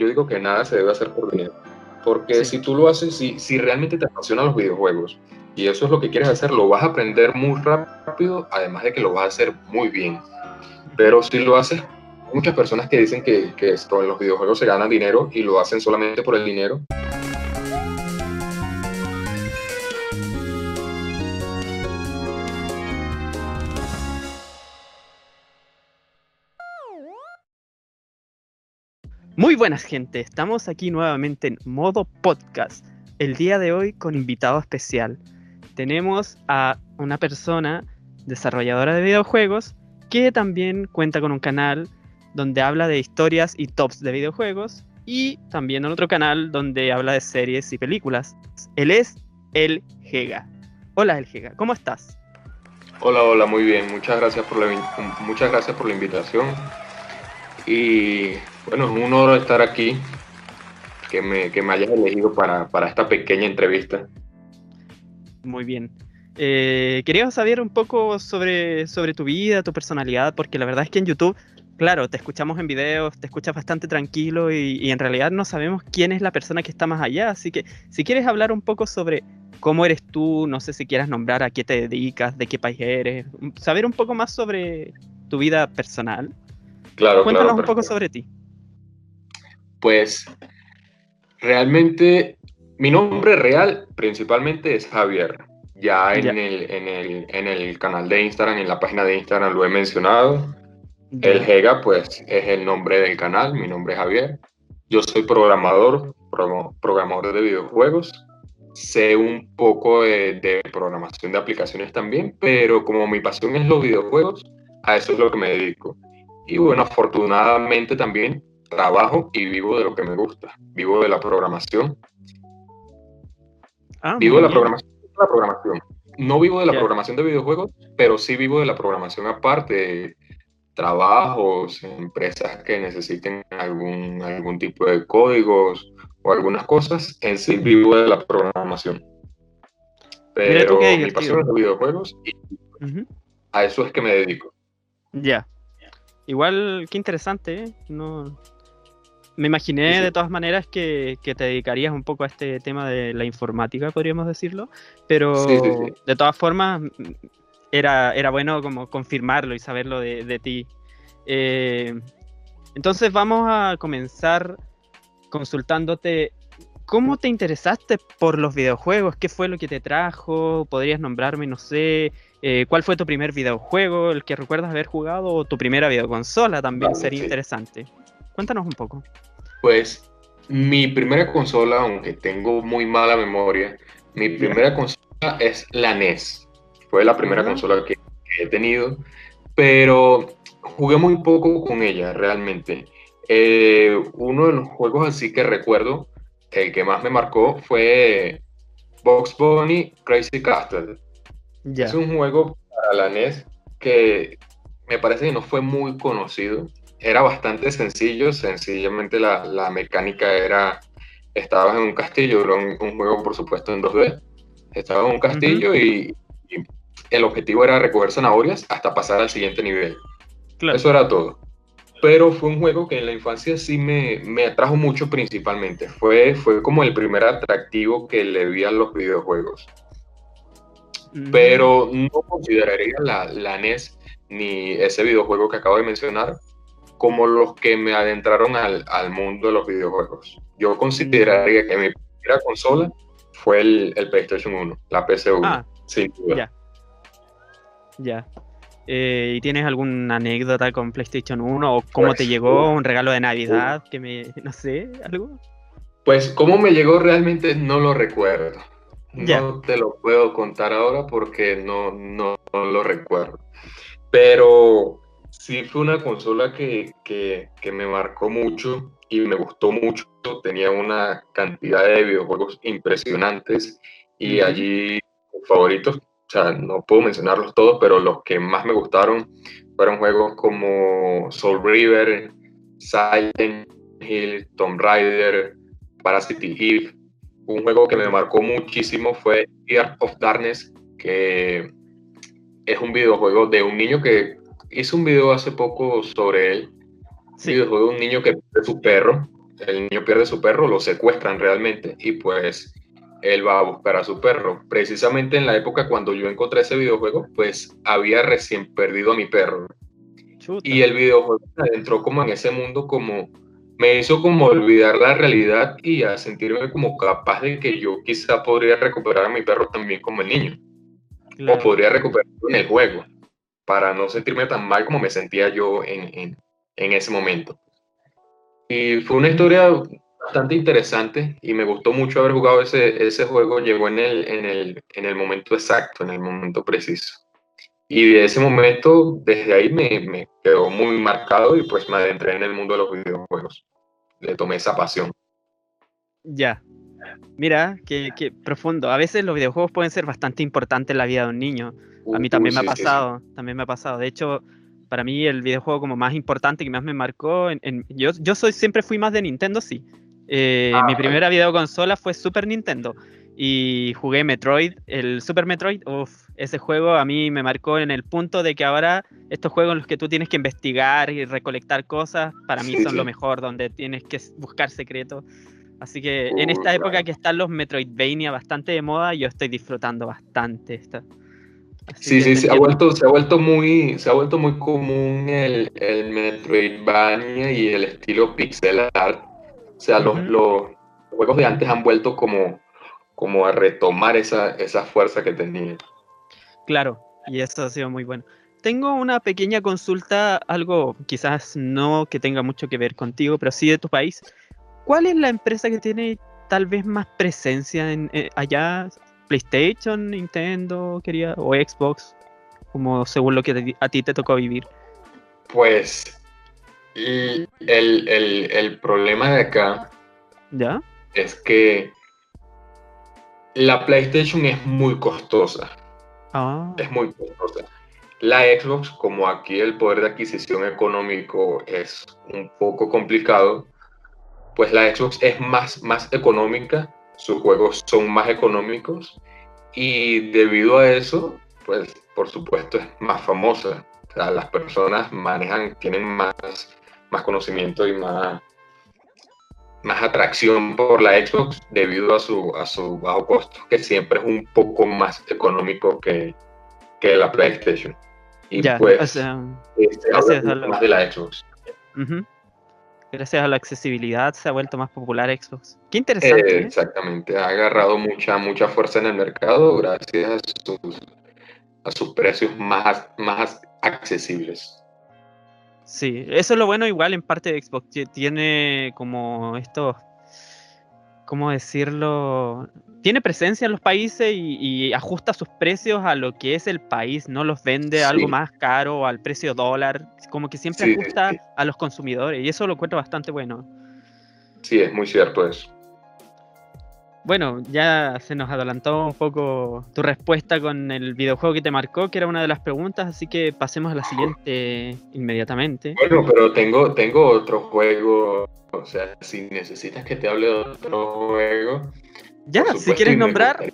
yo digo que nada se debe hacer por dinero. Porque si tú lo haces, si, si realmente te apasionan los videojuegos y eso es lo que quieres hacer, lo vas a aprender muy rápido, además de que lo vas a hacer muy bien. Pero si lo haces, muchas personas que dicen que, que esto, en los videojuegos se gana dinero y lo hacen solamente por el dinero. Muy buenas gente, estamos aquí nuevamente en modo podcast. El día de hoy con invitado especial. Tenemos a una persona desarrolladora de videojuegos que también cuenta con un canal donde habla de historias y tops de videojuegos y también en otro canal donde habla de series y películas. Él es El Gega. Hola El Gega, ¿cómo estás? Hola, hola, muy bien. Muchas gracias por la, muchas gracias por la invitación. Y bueno, es un honor estar aquí, que me, que me hayas elegido para, para, esta pequeña entrevista. Muy bien. Eh, quería saber un poco sobre, sobre tu vida, tu personalidad, porque la verdad es que en YouTube, claro, te escuchamos en videos, te escuchas bastante tranquilo y, y en realidad no sabemos quién es la persona que está más allá. Así que si quieres hablar un poco sobre cómo eres tú, no sé si quieras nombrar a qué te dedicas, de qué país eres, saber un poco más sobre tu vida personal. Claro, Cuéntanos claro, un poco sobre ti. Pues realmente mi nombre real principalmente es Javier. Ya en, el, en, el, en el canal de Instagram, en la página de Instagram lo he mencionado. Ya. El Gega, pues, es el nombre del canal. Mi nombre es Javier. Yo soy programador, pro- programador de videojuegos. Sé un poco de, de programación de aplicaciones también, pero como mi pasión es los videojuegos, a eso es lo que me dedico. Y bueno, afortunadamente también trabajo y vivo de lo que me gusta. Vivo de la programación. Ah, Vivo de la programación, la programación. No vivo de la Ya. programación de videojuegos, pero sí vivo de la programación aparte. Trabajos, empresas que necesiten algún, algún tipo de códigos o algunas cosas, en sí vivo de la programación. Pero qué mi pasión es los videojuegos y a eso es que me dedico. Ya. Igual, qué interesante, ¿eh? No... Me imaginé Sí, de todas maneras que, que te dedicarías un poco a este tema de la informática, podríamos decirlo, pero Sí, sí, sí. de todas formas mm, era, era bueno como confirmarlo y saberlo de, de ti. Eh, entonces vamos a comenzar consultándote cómo te interesaste por los videojuegos, qué fue lo que te trajo, podrías nombrarme, no sé, eh, ¿Cuál fue tu primer videojuego, el que recuerdas haber jugado, o tu primera videoconsola? También Vale, sería sí. interesante. Cuéntanos un poco. Pues mi primera consola, aunque tengo muy mala memoria, mi primera consola es la NES. Fue la primera consola que, que he tenido, pero jugué muy poco con ella realmente. Eh, uno de los juegos así que recuerdo, el que más me marcó fue Box Bunny Crazy Castle. Es un juego para la NES que me parece que no fue muy conocido. Era bastante sencillo, sencillamente la, la mecánica era, estabas en un castillo, era un, un juego por supuesto en 2D, estabas en un castillo y, y el objetivo era recoger zanahorias hasta pasar al siguiente nivel. Claro. Eso era todo. Pero fue un juego que en la infancia sí me, me atrajo mucho principalmente. Fue, fue como el primer atractivo que le vi a los videojuegos pero no consideraría la, la NES ni ese videojuego que acabo de mencionar como los que me adentraron al, al mundo de los videojuegos. Yo consideraría que mi primera consola fue el, el PlayStation 1, la PC1, Ah, sin duda. ya. Ya. Eh, ¿Y tienes alguna anécdota con PlayStation 1 o cómo Pues, te llegó uh, un regalo de Navidad? Que me, no sé, algo. Pues cómo me llegó realmente no lo recuerdo. Ya. No te lo puedo contar ahora porque no, no, no lo recuerdo. Pero sí fue una consola que, que, que me marcó mucho y me gustó mucho. Tenía una cantidad de videojuegos impresionantes y allí favoritos, o sea, no puedo mencionarlos todos, pero los que más me gustaron fueron juegos como Soul River, Silent Hill, Tomb Raider, Parasite Eve. Un juego que me marcó muchísimo fue Year of Darkness, que es un videojuego de un niño que hice un video hace poco sobre él. Sí. De un niño que pierde su perro. el niño pierde su perro, lo secuestran realmente y pues él va a buscar a su perro. Precisamente en la época cuando yo encontré ese videojuego, pues había recién perdido a mi perro. Y el videojuego entró como en ese mundo como me hizo como olvidar la realidad y a sentirme como capaz de que yo quizá podría recuperar a mi perro también como el niño. O podría recuperarlo en el juego, para no sentirme tan mal como me sentía yo en, en, ese momento. Y fue una historia bastante interesante y me gustó mucho haber jugado ese, ese juego. Llegó en el, en, el, en el momento exacto, en el momento preciso. Y de ese momento, desde ahí me, me, quedó muy marcado y pues me adentré en el mundo de los videojuegos. Le tomé esa pasión. Ya. Mira, qué, qué profundo. A veces los videojuegos pueden ser bastante importantes en la vida de un niño. A mí también me ha pasado, también me ha pasado. De hecho, para mí el videojuego como más importante que más me marcó, en, yo, yo soy, siempre fui más de Nintendo, sí. Eh, mi ah, primera videoconsola fue Super Nintendo y jugué Metroid, el Super Metroid, uff, ese juego a mí me marcó en el punto de que ahora estos juegos en los que tú tienes que investigar y recolectar cosas, para mí son lo mejor, donde tienes que buscar secretos. Así que en esta época que están los Metroidvania bastante de moda, yo estoy disfrutando bastante esta. sí, sí, se ha, vuelto, se, ha vuelto muy, se ha vuelto muy común el, el Metroidvania y el estilo pixel art. O sea, los, los juegos de antes han vuelto como como a retomar esa, esa fuerza que tenía. Claro, y eso ha sido muy bueno. Tengo una pequeña consulta, algo quizás no que tenga mucho que ver contigo, pero sí de tu país. ¿Cuál es la empresa que tiene tal vez más presencia en, eh, allá? ¿PlayStation, Nintendo, quería, o Xbox? Como según lo que a ti te tocó vivir. Pues el, el, el problema de acá ¿Ya? es que la PlayStation es muy costosa. Ah. Es muy costosa. La Xbox, como aquí el poder de adquisición económico es un poco complicado, pues la Xbox es más, más económica, sus juegos son más económicos y debido a eso, pues por supuesto es más famosa. O sea, las personas manejan, tienen más, más conocimiento y más, más atracción por la Xbox debido a su, a su bajo costo, que siempre es un poco más económico que, que la PlayStation. Y pues, este, gracias más de la Xbox. Gracias a la accesibilidad se ha vuelto más popular Xbox. Qué interesante. Eh, ¿eh? exactamente, ha agarrado mucha, mucha fuerza en el mercado gracias a sus, a sus precios más, más accesibles. Sí, eso es lo bueno igual en parte de Xbox, tiene como esto, ¿cómo decirlo? Tiene presencia en los países y, ajusta sus precios a lo que es el país, no los vende algo más caro al precio dólar, como que siempre ajusta a los consumidores y eso lo encuentro bastante bueno. Sí, es muy cierto eso. Bueno, ya se nos adelantó un poco tu respuesta con el videojuego que te marcó, que era una de las preguntas, así que pasemos a la siguiente inmediatamente. Bueno, pero tengo, tengo otro juego, o sea, si necesitas que te hable de otro juego. Ya, si quieres nombrar,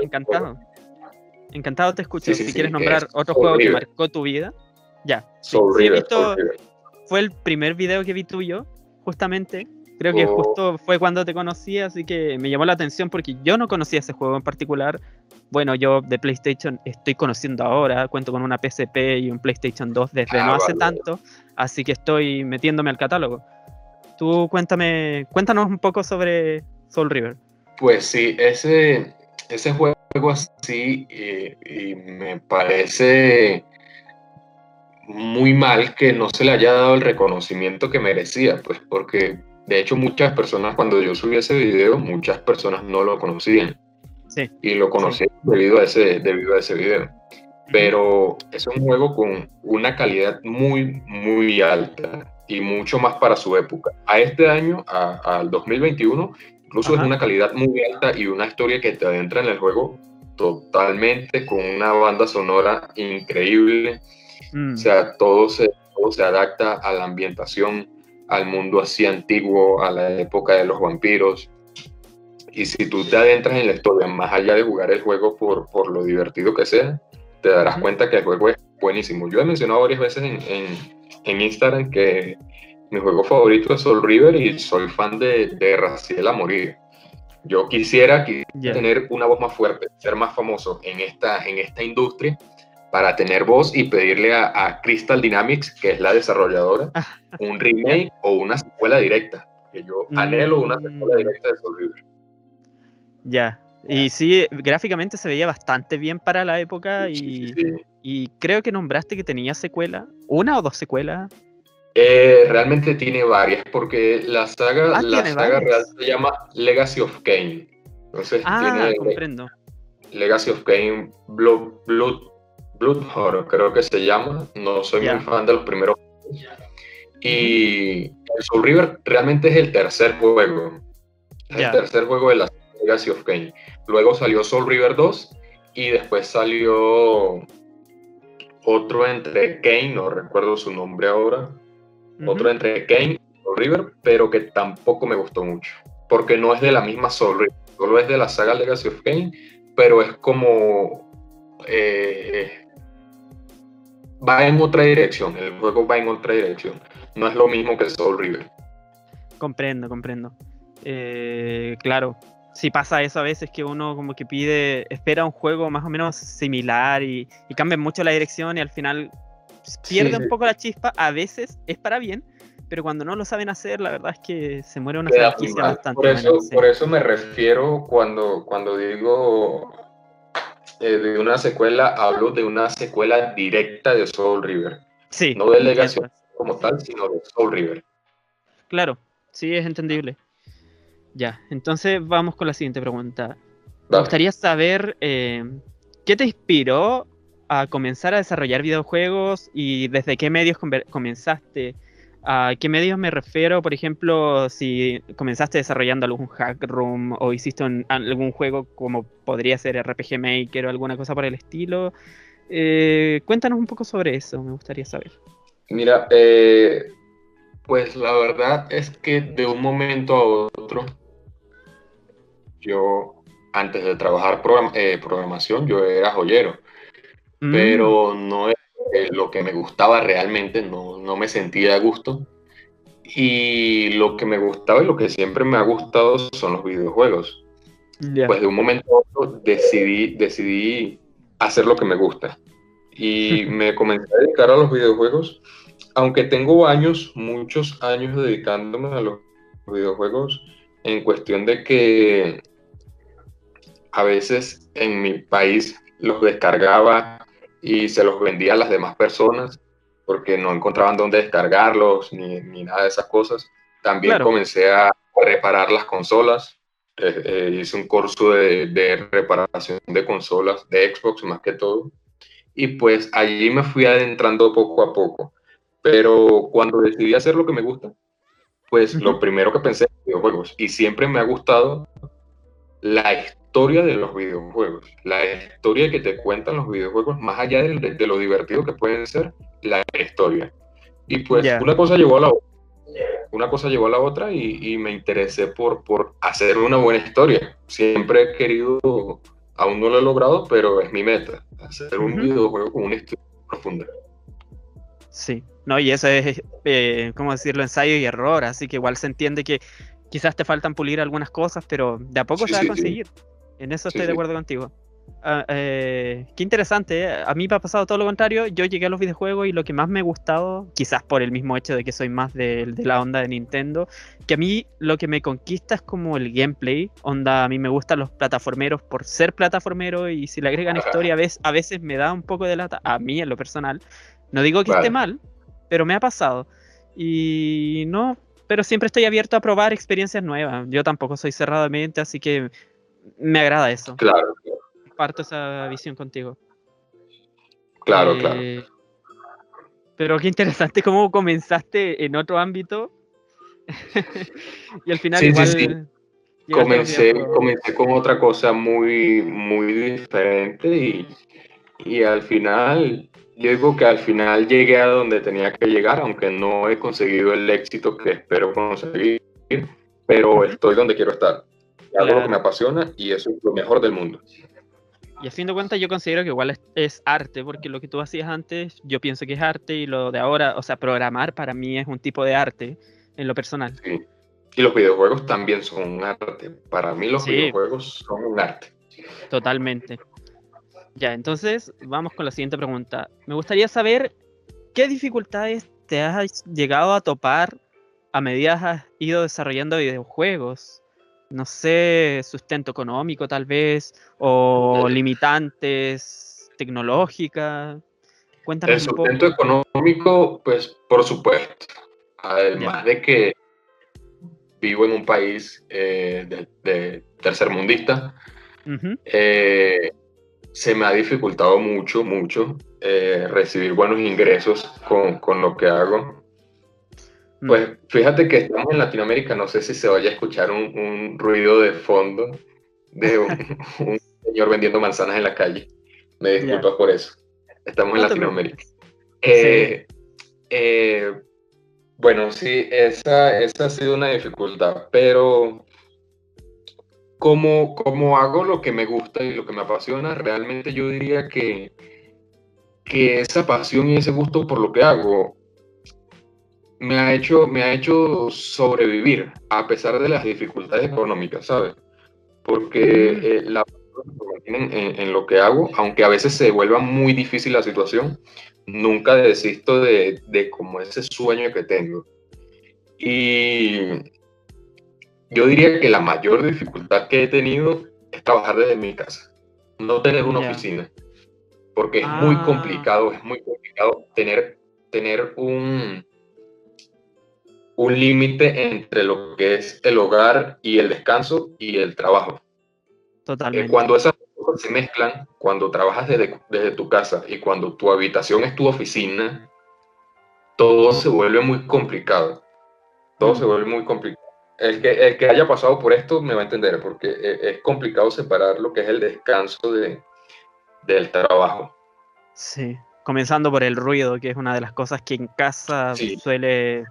encantado. Encantado te escucho. si quieres nombrar otro juego que marcó tu vida, ya. He visto, fue el primer video que vi tuyo, justamente Creo que justo fue cuando te conocí, así que me llamó la atención porque yo no conocía ese juego en particular. Bueno, yo de PlayStation estoy conociendo ahora, cuento con una PSP y un PlayStation 2 desde no ah, hace tanto, así que estoy metiéndome al catálogo. Tú cuéntame, cuéntanos un poco sobre Soul River. Pues sí, ese, ese juego así y me parece muy mal que no se le haya dado el reconocimiento que merecía, pues porque de hecho, muchas personas, cuando yo subí ese video, muchas personas no lo conocían. Sí. Y lo conocí debido, a ese, debido a ese video. Pero es un juego con una calidad muy, muy alta y mucho más para su época. A este año, al 2021, incluso es una calidad muy alta y una historia que te adentra en el juego totalmente con una banda sonora increíble. Mm. O sea, todo se, todo se adapta a la ambientación al mundo así antiguo, a la época de los vampiros. Y si tú te adentras en la historia, más allá de jugar el juego por, por lo divertido que sea, te darás cuenta que el juego es buenísimo. Yo he mencionado varias veces en, en, Instagram que mi juego favorito es Soul River y soy fan de, de Raciel Amorí. Yo quisiera, tener una voz más fuerte, ser más famoso en esta, en esta industria para tener voz y pedirle a, Crystal Dynamics, que es la desarrolladora, un remake o una secuela directa. Que yo anhelo una secuela mm. directa de Soul River. Ya, y sí, gráficamente se veía bastante bien para la época y, y creo que nombraste que tenía secuela, una o dos secuelas. Eh, realmente tiene varias, porque la saga, ah, la saga real se llama Legacy of Kane. Entonces ah, comprendo. Legacy of Kane Blood, Blood, Blood Horror, creo que se llama. No soy muy fan de los primeros. Y Soul River realmente es el tercer juego. Es el tercer juego de la Legacy of Kane. Luego salió Soul River 2 y después salió otro entre Kane, no recuerdo su nombre ahora, otro entre Kane y Soul River, pero que tampoco me gustó mucho, porque no es de la misma Soul River, solo es de la saga Legacy of Kane, pero es como... Eh, va en otra dirección, el juego va en otra dirección, no es lo mismo que Soul River. Comprendo, comprendo. Eh, claro, si pasa eso a veces que uno como que pide, espera un juego más o menos similar y, y cambia mucho la dirección y al final pierde un poco la chispa, a veces es para bien, pero cuando no lo saben hacer, la verdad es que se muere una franquicia bastante. Por eso, por eso me refiero cuando, cuando digo eh, de una secuela, hablo de una secuela directa de Soul River. Sí. No de Legacy como tal, sino de Soul River. Claro, sí, es entendible. Ya, entonces vamos con la siguiente pregunta. Me gustaría saber eh, qué te inspiró a comenzar a desarrollar videojuegos y desde qué medios comenzaste. ¿A qué medios me refiero? Por ejemplo, si comenzaste desarrollando algún hack room o hiciste algún juego como podría ser RPG Maker o alguna cosa por el estilo. Eh, cuéntanos un poco sobre eso, me gustaría saber. Mira, eh, pues la verdad es que de un momento a otro yo, antes de trabajar eh, programación, yo era joyero, mm. pero no es lo que me gustaba realmente, no, no me sentía a gusto. Y lo que me gustaba y lo que siempre me ha gustado son los videojuegos. Pues de un momento a otro decidí, decidí hacer lo que me gusta. Y me comencé a dedicar a los videojuegos, aunque tengo años, muchos años dedicándome a los videojuegos, en cuestión de que a veces en mi país los descargaba y se los vendía a las demás personas porque no encontraban dónde descargarlos ni, nada de esas cosas. También comencé a reparar las consolas. Eh, eh, hice un curso de, de, reparación de consolas de Xbox más que todo. Y pues allí me fui adentrando poco a poco. Pero cuando decidí hacer lo que me gusta, pues lo primero que pensé en videojuegos. Y siempre me ha gustado la historia de los videojuegos, la historia que te cuentan los videojuegos, más allá de, lo divertido que pueden ser, la historia. Y pues una cosa llevó a la otra. Una cosa llevó a la otra y, me interesé por, por hacer una buena historia. Siempre he querido, aún no lo he logrado, pero es mi meta, hacer un videojuego con una historia profunda. Sí, no, y eso es, eh, ¿cómo decirlo? Ensayo y error, así que igual se entiende que quizás te faltan pulir algunas cosas, pero de a poco se va a conseguir. En eso estoy de acuerdo contigo. Ah, eh, qué interesante, ¿eh? a mí me ha pasado todo lo contrario, yo llegué a los videojuegos y lo que más me ha gustado, quizás por el mismo hecho de que soy más de, la onda de Nintendo, que a mí lo que me conquista es como el gameplay, onda, a mí me gustan los plataformeros por ser plataformero y si le agregan historia a veces, a veces me da un poco de lata, a mí en lo personal, no digo que esté mal, pero me ha pasado. Y no, pero siempre estoy abierto a probar experiencias nuevas. Yo tampoco soy cerrado de mente, así que me agrada eso. Claro. Parto esa visión contigo. Claro, eh, claro. Pero qué interesante cómo comenzaste en otro ámbito y al final igual... Comencé, comencé con otra cosa muy, muy diferente y, y al final, yo digo que al final llegué a donde tenía que llegar, aunque no he conseguido el éxito que espero conseguir, pero estoy donde quiero estar algo que me apasiona y eso es lo mejor del mundo. Y a fin de cuentas yo considero que igual es, arte, porque lo que tú hacías antes, yo pienso que es arte y lo de ahora, o sea, programar para mí es un tipo de arte en lo personal. Sí. Y los videojuegos también son un arte. Para mí los videojuegos son un arte. Totalmente. Ya, entonces vamos con la siguiente pregunta. Me gustaría saber qué dificultades te has llegado a topar a medida que has ido desarrollando videojuegos no sé, sustento económico tal vez, o limitantes tecnológicas. Cuéntame El sustento económico, pues por supuesto. Además de que vivo en un país eh, de, tercermundista, eh, se me ha dificultado mucho, mucho eh, recibir buenos ingresos con, con lo que hago. Pues fíjate que estamos en Latinoamérica, no sé si se vaya a escuchar un, ruido de fondo de un, señor vendiendo manzanas en la calle. Me disculpas por eso. Estamos en Latinoamérica. Eh, eh, bueno, sí, esa, esa ha sido una dificultad, pero como, como hago lo que me gusta y lo que me apasiona, realmente yo diría que, que esa pasión y ese gusto por lo que hago me ha hecho, me ha hecho sobrevivir a pesar de las dificultades económicas, ¿sabes? Porque eh, la en, en, lo que hago, aunque a veces se vuelva muy difícil la situación, nunca desisto de, de como ese sueño que tengo. Y yo diría que la mayor dificultad que he tenido es trabajar desde mi casa, no tener una oficina, porque es muy ah. complicado, es muy complicado tener, tener un, un límite entre lo que es el hogar y el descanso y el trabajo. Totalmente. cuando esas cosas se mezclan, cuando trabajas desde, tu casa y cuando tu habitación es tu oficina, todo se vuelve muy complicado. Todo se vuelve muy complicado. El que, el que haya pasado por esto me va a entender, porque e, es complicado separar lo que es el descanso de, del trabajo. Sí, comenzando por el ruido, que es una de las cosas que en casa suele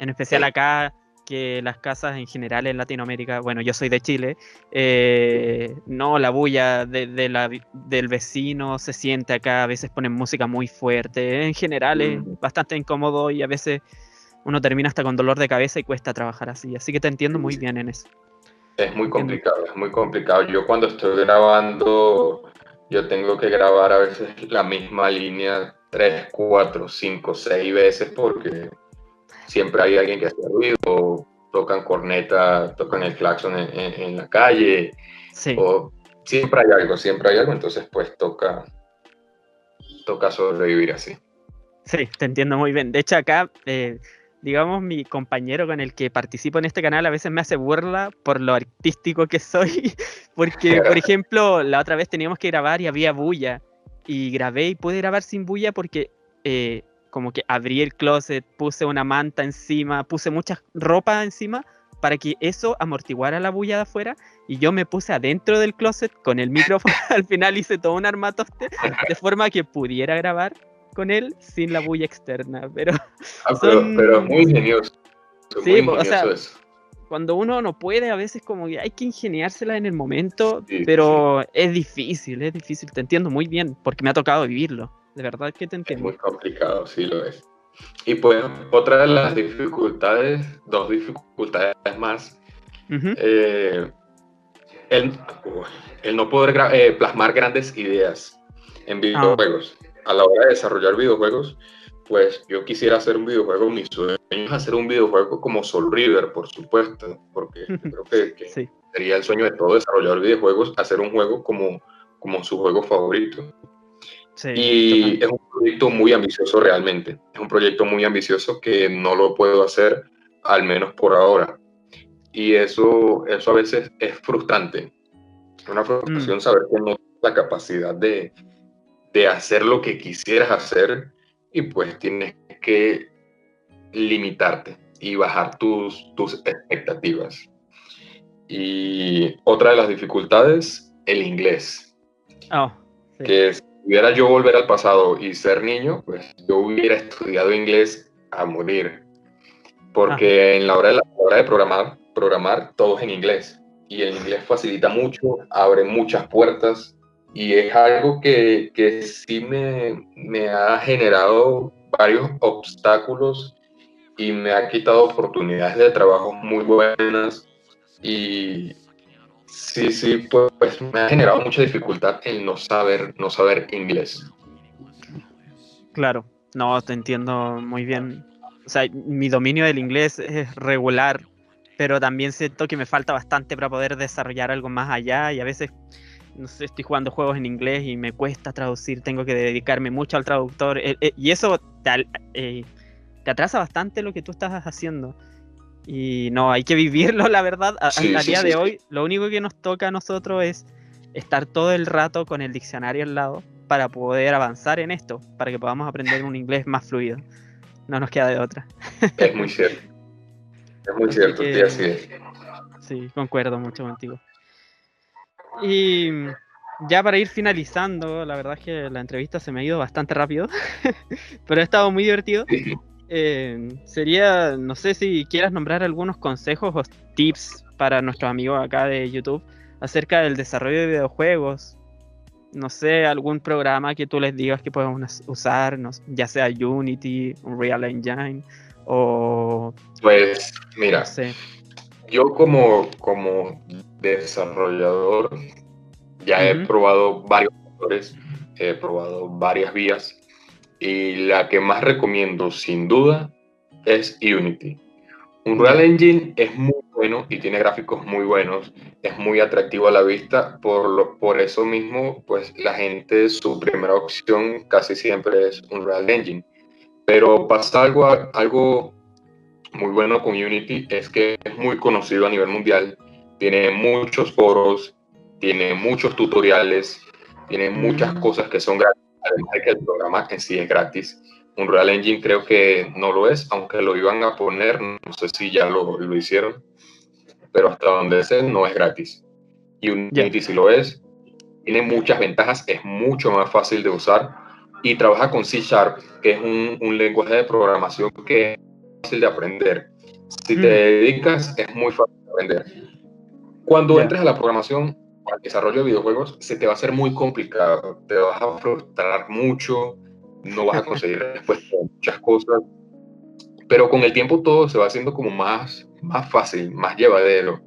en especial acá, que las casas en general en Latinoamérica, bueno, yo soy de Chile, eh, no, la bulla de, la, del vecino se siente acá, a veces ponen música muy fuerte, en general es mm. bastante incómodo y a veces uno termina hasta con dolor de cabeza y cuesta trabajar así, así que te entiendo muy bien en eso. Es muy complicado, es muy complicado. Yo cuando estoy grabando, yo tengo que grabar a veces la misma línea tres, cuatro, cinco, seis veces porque siempre hay alguien que hace ruido, tocan corneta, tocan el claxon en, la calle, o siempre hay algo, siempre hay algo, entonces pues toca, toca sobrevivir así. Sí, te entiendo muy bien. De hecho acá, eh, digamos, mi compañero con el que participo en este canal a veces me hace burla por lo artístico que soy, porque, por ejemplo, la otra vez teníamos que grabar y había bulla, y grabé y pude grabar sin bulla porque eh, como que abrí el closet, puse una manta encima, puse mucha ropa encima para que eso amortiguara la bulla de afuera y yo me puse adentro del closet con el micrófono, al final hice todo un armatoste de forma que pudiera grabar con él sin la bulla externa, pero... Ah, pero, muy ingenioso. Sí, o sea, cuando uno no puede, a veces como que hay que ingeniársela en el momento, pero es difícil, es difícil, te entiendo muy bien, porque me ha tocado vivirlo. De verdad que te entiendo. Es muy complicado, sí lo es. Y pues otra de las dificultades, dos dificultades más, eh, el, no poder eh, plasmar grandes ideas en ah. videojuegos. A la hora de desarrollar videojuegos, pues yo quisiera hacer un videojuego, mi sueño es hacer un videojuego como Soul River, por supuesto, porque creo que, sería el sueño de todo desarrollador de videojuegos, hacer un juego como, como su juego favorito y es un proyecto muy ambicioso realmente. Es un proyecto muy ambicioso que no lo puedo hacer, al menos por ahora. Y eso, eso a veces es frustrante. Es una frustración mm. saber que no tienes la capacidad de, de hacer lo que quisieras hacer y pues tienes que limitarte y bajar tus, tus expectativas. Y otra de las dificultades, el inglés. Oh, que es pudiera yo volver al pasado y ser niño, pues yo hubiera estudiado inglés a morir. Porque ah. en la hora de, la, hora de programar, programar todo es en inglés. Y el inglés facilita mucho, abre muchas puertas y es algo que, que sí me, me, ha generado varios obstáculos y me ha quitado oportunidades de trabajo muy buenas y sí, sí, pues, pues me ha generado mucha dificultad el no saber, no saber inglés. Claro, no, te entiendo muy bien. O sea, mi dominio del inglés es regular, pero también siento que me falta bastante para poder desarrollar algo más allá y a veces no sé, estoy jugando juegos en inglés y me cuesta traducir, tengo que dedicarme mucho al traductor eh, eh, y eso te, eh, te, atrasa bastante lo que tú estás haciendo. Y no, hay que vivirlo, la verdad. A, día de hoy, lo único que nos toca a nosotros es estar todo el rato con el diccionario al lado para poder avanzar en esto, para que podamos aprender un inglés más fluido. No nos queda de otra. Es muy cierto. Es muy cierto, sí, así es. Sí, concuerdo mucho contigo. Y ya para ir finalizando, la verdad es que la entrevista se me ha ido bastante rápido, pero ha estado muy divertido. Eh, sería, no sé si quieras nombrar algunos consejos o tips para nuestros amigos acá de YouTube acerca del desarrollo de videojuegos. No sé, algún programa que tú les digas que podemos usar, ya sea Unity, Unreal Engine o... Pues mira, yo como, como desarrollador ya he probado varios motores, he probado varias vías y la que más recomiendo sin duda es Unity. Unreal Engine es muy bueno y tiene gráficos muy buenos, es muy atractivo a la vista, por, lo, por eso mismo, pues la gente, su primera opción casi siempre es Unreal Engine. Pero pasa algo, algo muy bueno con Unity, es que es muy conocido a nivel mundial, tiene muchos foros, tiene muchos tutoriales, tiene muchas mm. cosas que son gratis, además de que el programa en sí es gratis. Unreal Engine creo que no lo es, aunque lo iban a poner, no sé si ya lo, lo hicieron, pero hasta donde sé no es gratis. Y Unity si lo es, tiene muchas ventajas, es mucho más fácil de usar y trabaja con C Sharp, que es un, un lenguaje de programación que es fácil de aprender. Si te dedicas, es muy fácil de aprender. Cuando entres a la programación, al desarrollo de videojuegos, se te va a hacer muy complicado, te vas a frustrar mucho, no vas a conseguir respuestas a muchas cosas, pero con el tiempo todo se va haciendo como más, más fácil, más llevadero,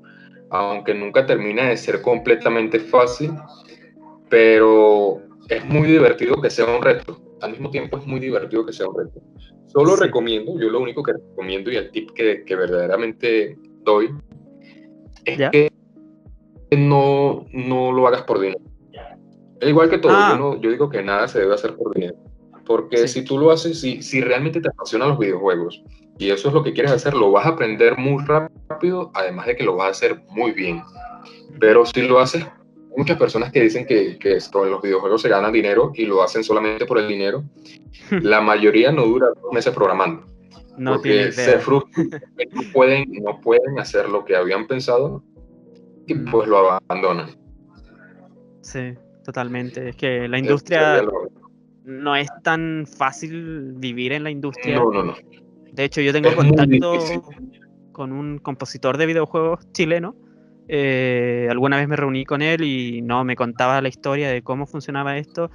aunque nunca termina de ser completamente fácil, pero es muy divertido que sea un reto. Al mismo tiempo es muy divertido que sea un reto. Solo recomiendo, yo lo único que recomiendo y el tip que, que verdaderamente doy es que no, no lo hagas por dinero. Igual que todo, ah. yo, digo que nada se debe hacer por dinero. Porque si tú lo haces, si, si realmente te apasionan los videojuegos y eso es lo que quieres hacer, lo vas a aprender muy rápido, además de que lo vas a hacer muy bien. Pero si lo haces, muchas personas que dicen que, que esto, en los videojuegos se gana dinero y lo hacen solamente por el dinero, la mayoría no dura dos meses programando. No porque se frustran, no pueden, no pueden hacer lo que habían pensado y pues lo abandonan. Sí, totalmente. Es que la industria no es tan fácil vivir en la industria. No, no, no. De hecho, yo tengo contacto con un compositor de videojuegos chileno. Eh, alguna vez me reuní con él y no me contaba la historia de cómo funcionaba esto.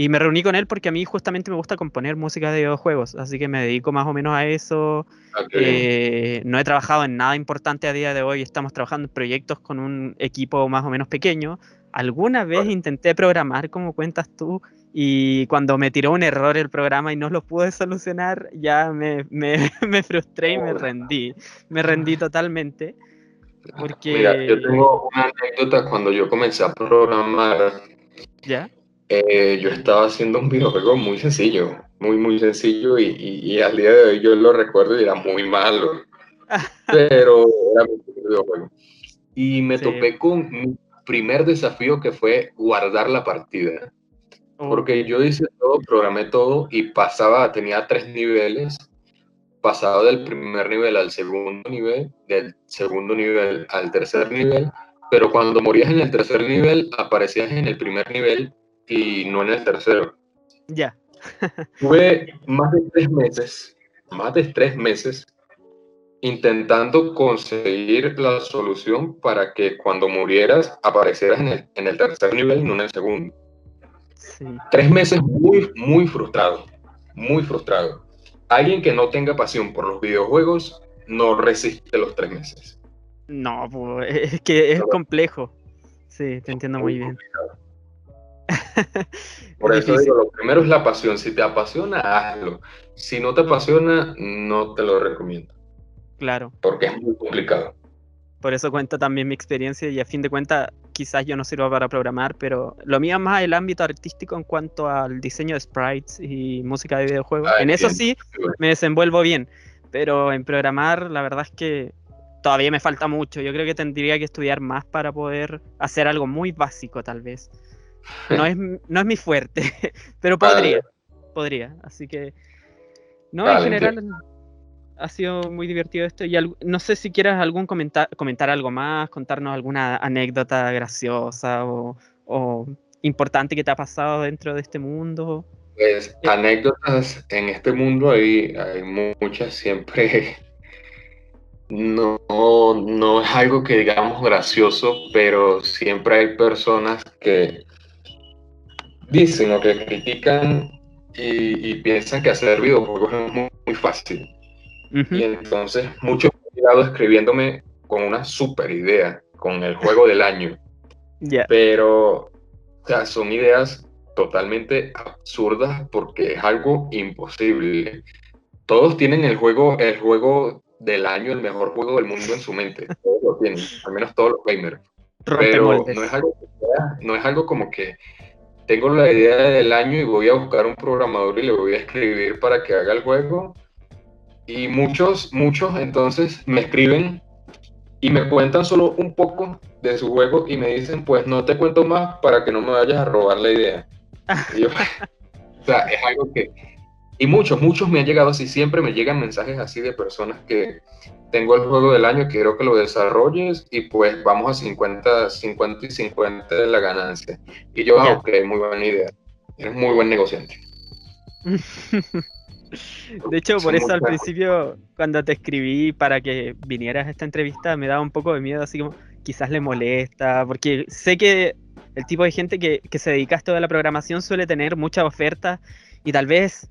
Y me reuní con él porque a mí justamente me gusta componer música de videojuegos, así que me dedico más o menos a eso. Eh, no he trabajado en nada importante a día de hoy, estamos trabajando en proyectos con un equipo más o menos pequeño. Alguna vez intenté programar como cuentas tú y cuando me tiró un error el programa y no lo pude solucionar, ya me, me, me frustré y me rendí. Me rendí totalmente. Porque... Mira, yo tengo una anécdota cuando yo comencé a programar. ¿Ya? Eh, yo estaba haciendo un videojuego muy sencillo, muy, muy sencillo y, y, al día de hoy yo lo recuerdo y era muy malo, pero era muy videojuego. Y me topé con mi primer desafío que fue guardar la partida. Porque yo hice todo, programé todo y pasaba, tenía tres niveles, pasaba del primer nivel al segundo nivel, del segundo nivel al tercer nivel, pero cuando morías en el tercer nivel, aparecías en el primer nivel y no en el tercero. Ya. Tuve más de tres meses, más de tres meses, intentando conseguir la solución para que cuando murieras aparecieras en el, en el tercer nivel y no en el segundo. Tres meses muy, muy frustrado, muy frustrado. Alguien que no tenga pasión por los videojuegos no resiste los tres meses. No, pues, es que es complejo. Sí, te entiendo muy, bien. Por eso digo, lo primero es la pasión. Si te apasiona, hazlo. Si no te apasiona, no te lo recomiendo. Claro. Porque es muy complicado. Por eso cuenta también mi experiencia y a fin de cuentas quizás yo no sirva para programar, pero lo mío es más el ámbito artístico en cuanto al diseño de sprites y música de videojuegos. Ah, en eso sí me desenvuelvo bien, pero en programar la verdad es que todavía me falta mucho. Yo creo que tendría que estudiar más para poder hacer algo muy básico tal vez. No es, no es mi fuerte, pero podría, podría. Así que, no, en general ha sido muy divertido esto. Y no sé si quieras algún comentar, comentar algo más, contarnos alguna anécdota graciosa o, importante que te ha pasado dentro de este mundo. Pues eh, anécdotas en este mundo hay, hay muchas, siempre no, no es algo que digamos gracioso, pero siempre hay personas que dicen o que critican y, piensan que hacer videojuegos es muy, muy fácil. Y entonces muchos han escribiéndome con una super idea, con el juego del año. Pero son ideas totalmente absurdas porque es algo imposible. Todos tienen el juego, el juego del año, el mejor juego del mundo en su mente. Todos lo tienen, al menos todos los gamers. Pero no es, algo, no es algo como que tengo la idea del año y voy a buscar un programador y le voy a escribir para que haga el juego y muchos, muchos entonces me escriben y me cuentan solo un poco de su juego y me dicen, pues no te cuento más para que no me vayas a robar la idea. o sea, es algo que... Y muchos, muchos me han llegado así, siempre me llegan mensajes así de personas que tengo el juego del año, quiero que lo desarrolles y pues vamos a 50, 50 y 50 de la ganancia. Y yo, ah, ok, muy buena idea. Eres muy buen negociante. De hecho, por eso al principio, cuando te escribí para que vinieras a esta entrevista, me daba un poco de miedo, así como quizás le molesta, porque sé que el tipo de gente que, se dedica a esto de la programación suele tener muchas ofertas y tal vez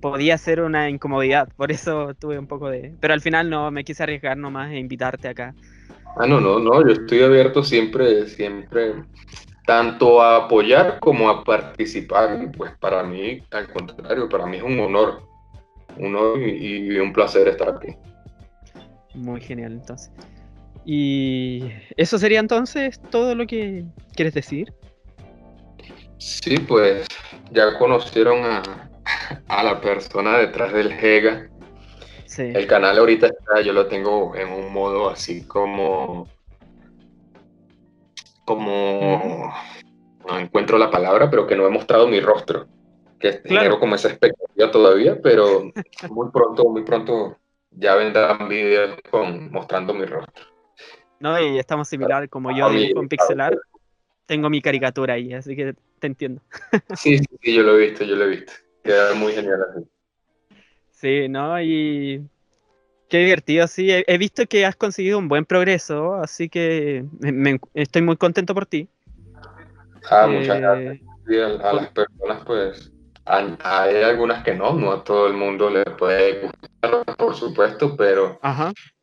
podía ser una incomodidad, por eso tuve un poco de... Pero al final no, me quise arriesgar nomás e invitarte acá. Ah, no, no, no, yo estoy abierto siempre, siempre tanto a apoyar como a participar. Pues para mí, al contrario, para mí es un honor, un honor y, un placer estar aquí. Muy genial, entonces. ¿Y eso sería entonces todo lo que quieres decir? Sí, pues ya conocieron a, a la persona detrás del Hega. Sí. El canal ahorita está, yo lo tengo en un modo así como como, no encuentro la palabra, pero que no he mostrado mi rostro, que claro. como esa expectativa todavía, pero muy pronto, muy pronto ya vendrán videos con, mostrando mi rostro. No, y estamos similar, como yo en pixelar, tengo mi caricatura ahí, así que te entiendo. Sí, sí, yo lo he visto, yo lo he visto. Queda muy genial así. Sí, ¿no? Y Qué divertido, sí. He, visto que has conseguido un buen progreso, así que estoy muy contento por ti. Ah, muchas eh, gracias. a, las personas, pues, hay algunas que no, no a todo el mundo le puede gustar, por supuesto, pero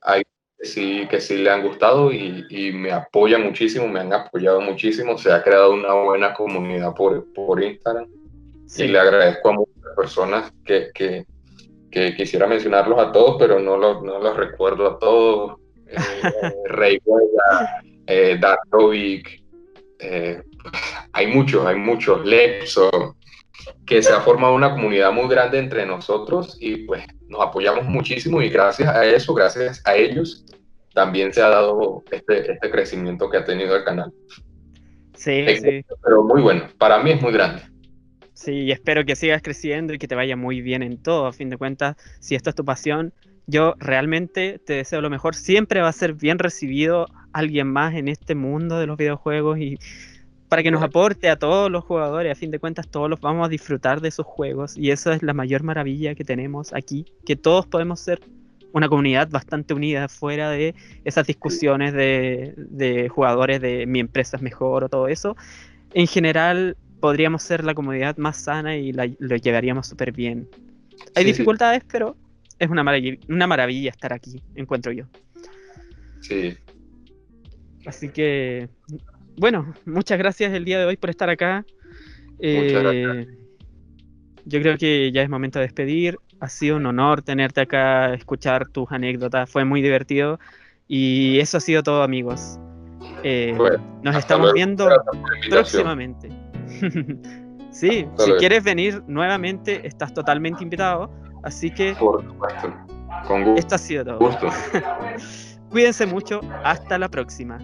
hay que sí, que sí le han gustado y, me apoyan muchísimo, me han apoyado muchísimo. Se ha creado una buena comunidad por, por Instagram y le agradezco a muchas personas que, que que quisiera mencionarlos a todos, pero no los, no los recuerdo a todos. Eh, Rey Huella, eh, eh, hay muchos, hay muchos, Lepso, que se ha formado una comunidad muy grande entre nosotros y pues nos apoyamos muchísimo y gracias a eso, gracias a ellos, también se ha dado este, este crecimiento que ha tenido el canal. Sí, sí. Pero muy bueno, para mí es muy grande. Sí, espero que sigas creciendo y que te vaya muy bien en todo. A fin de cuentas, si esto es tu pasión, yo realmente te deseo lo mejor. Siempre va a ser bien recibido alguien más en este mundo de los videojuegos y para que nos aporte a todos los jugadores. A fin de cuentas, todos los vamos a disfrutar de esos juegos y esa es la mayor maravilla que tenemos aquí, que todos podemos ser una comunidad bastante unida fuera de esas discusiones de, de jugadores de mi empresa es mejor o todo eso. En general, podríamos ser la comunidad más sana y la- lo llevaríamos súper bien. Hay Sí, sí. dificultades, pero es una maravilla, una maravilla estar aquí, encuentro yo. Sí, Así que, bueno, muchas gracias el día de hoy por estar acá. Muchas gracias. Eh, Yo creo que ya es momento de despedir. Ha sido un honor tenerte acá, escuchar tus anécdotas. Fue muy divertido. Y eso ha sido todo, amigos. Eh, Bueno, nos estamos luego. viendo próximamente. sí, si quieres venir nuevamente, estás totalmente invitado. Así que Por supuesto. Con esto ha sido todo. gusto. Cuídense mucho. Hasta la próxima.